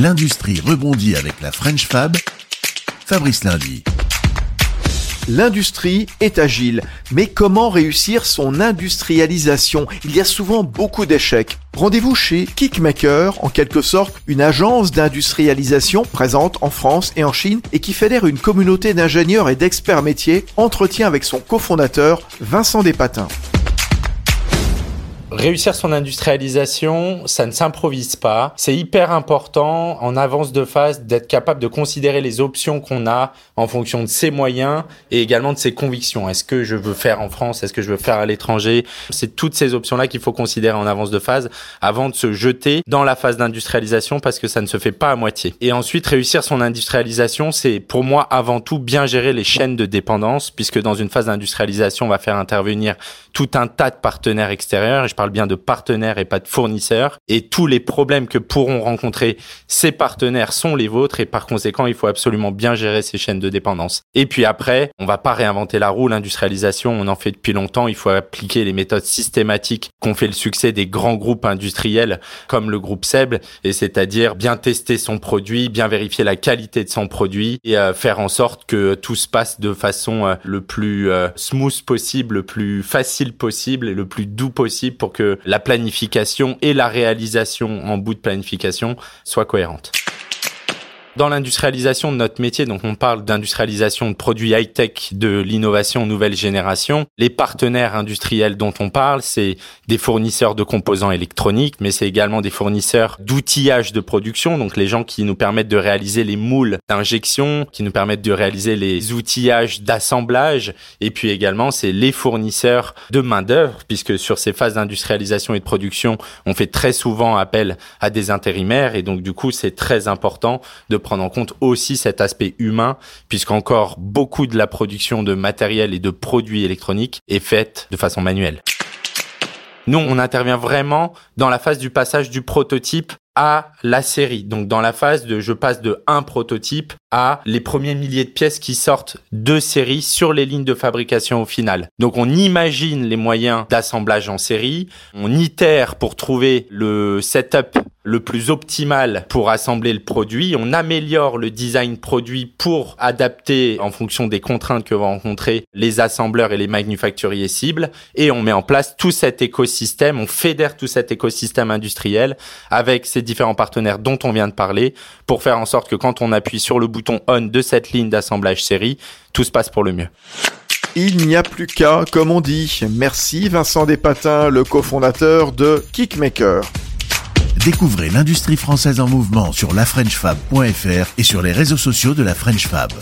L'industrie rebondit avec la French Fab. Fabrice Lundi. L'industrie est agile, mais comment réussir son industrialisation? Il y a souvent beaucoup d'échecs. Rendez-vous chez Kickmaker, en quelque sorte une agence d'industrialisation présente en France et en Chine et qui fédère une communauté d'ingénieurs et d'experts métiers, entretient avec son cofondateur Vincent Despatins. Réussir son industrialisation, ça ne s'improvise pas. C'est hyper important en avance de phase d'être capable de considérer les options qu'on a en fonction de ses moyens et également de ses convictions. Est-ce que je veux faire en France? Est-ce que je veux faire à l'étranger? C'est toutes ces options-là qu'il faut considérer en avance de phase avant de se jeter dans la phase d'industrialisation parce que ça ne se fait pas à moitié. Et ensuite, réussir son industrialisation, c'est pour moi avant tout bien gérer les chaînes de dépendance puisque dans une phase d'industrialisation, on va faire intervenir tout un tas de partenaires extérieurs. Bien de partenaires et pas de fournisseurs. Et tous les problèmes que pourront rencontrer ces partenaires sont les vôtres. Et par conséquent, il faut absolument bien gérer ces chaînes de dépendance. Et puis après, on va pas réinventer la roue. L'industrialisation, on en fait depuis longtemps. Il faut appliquer les méthodes systématiques qu'on fait le succès des grands groupes industriels comme le groupe SEB. Et c'est-à-dire bien tester son produit, bien vérifier la qualité de son produit et euh, faire en sorte que tout se passe de façon euh, le plus euh, smooth possible, le plus facile possible et le plus doux possible pour que la planification et la réalisation en bout de planification soient cohérentes. Dans l'industrialisation de notre métier, donc on parle d'industrialisation de produits high-tech, de l'innovation nouvelle génération. Les partenaires industriels dont on parle, c'est des fournisseurs de composants électroniques, mais c'est également des fournisseurs d'outillage de production, donc les gens qui nous permettent de réaliser les moules d'injection, qui nous permettent de réaliser les outillages d'assemblage, et puis également c'est les fournisseurs de main d'œuvre, puisque sur ces phases d'industrialisation et de production, on fait très souvent appel à des intérimaires, et donc du coup c'est très important de prendre en compte aussi cet aspect humain, puisqu'encore beaucoup de la production de matériel et de produits électroniques est faite de façon manuelle. Nous, on intervient vraiment dans la phase du passage du prototype à la série. Donc dans la phase de je passe de un prototype à les premiers milliers de pièces qui sortent de série sur les lignes de fabrication au final. Donc on imagine les moyens d'assemblage en série, on itère pour trouver le setup le plus optimal pour assembler le produit. On améliore le design produit pour adapter en fonction des contraintes que vont rencontrer les assembleurs et les manufacturiers cibles. Et on met en place tout cet écosystème, on fédère tout cet écosystème industriel avec ces différents partenaires dont on vient de parler pour faire en sorte que quand on appuie sur le bouton on de cette ligne d'assemblage série, tout se passe pour le mieux. Il n'y a plus qu'à, comme on dit. Merci Vincent Despatins, le cofondateur de Kickmaker. Découvrez l'industrie française en mouvement sur lafrenchfab.fr et sur les réseaux sociaux de la French Fab.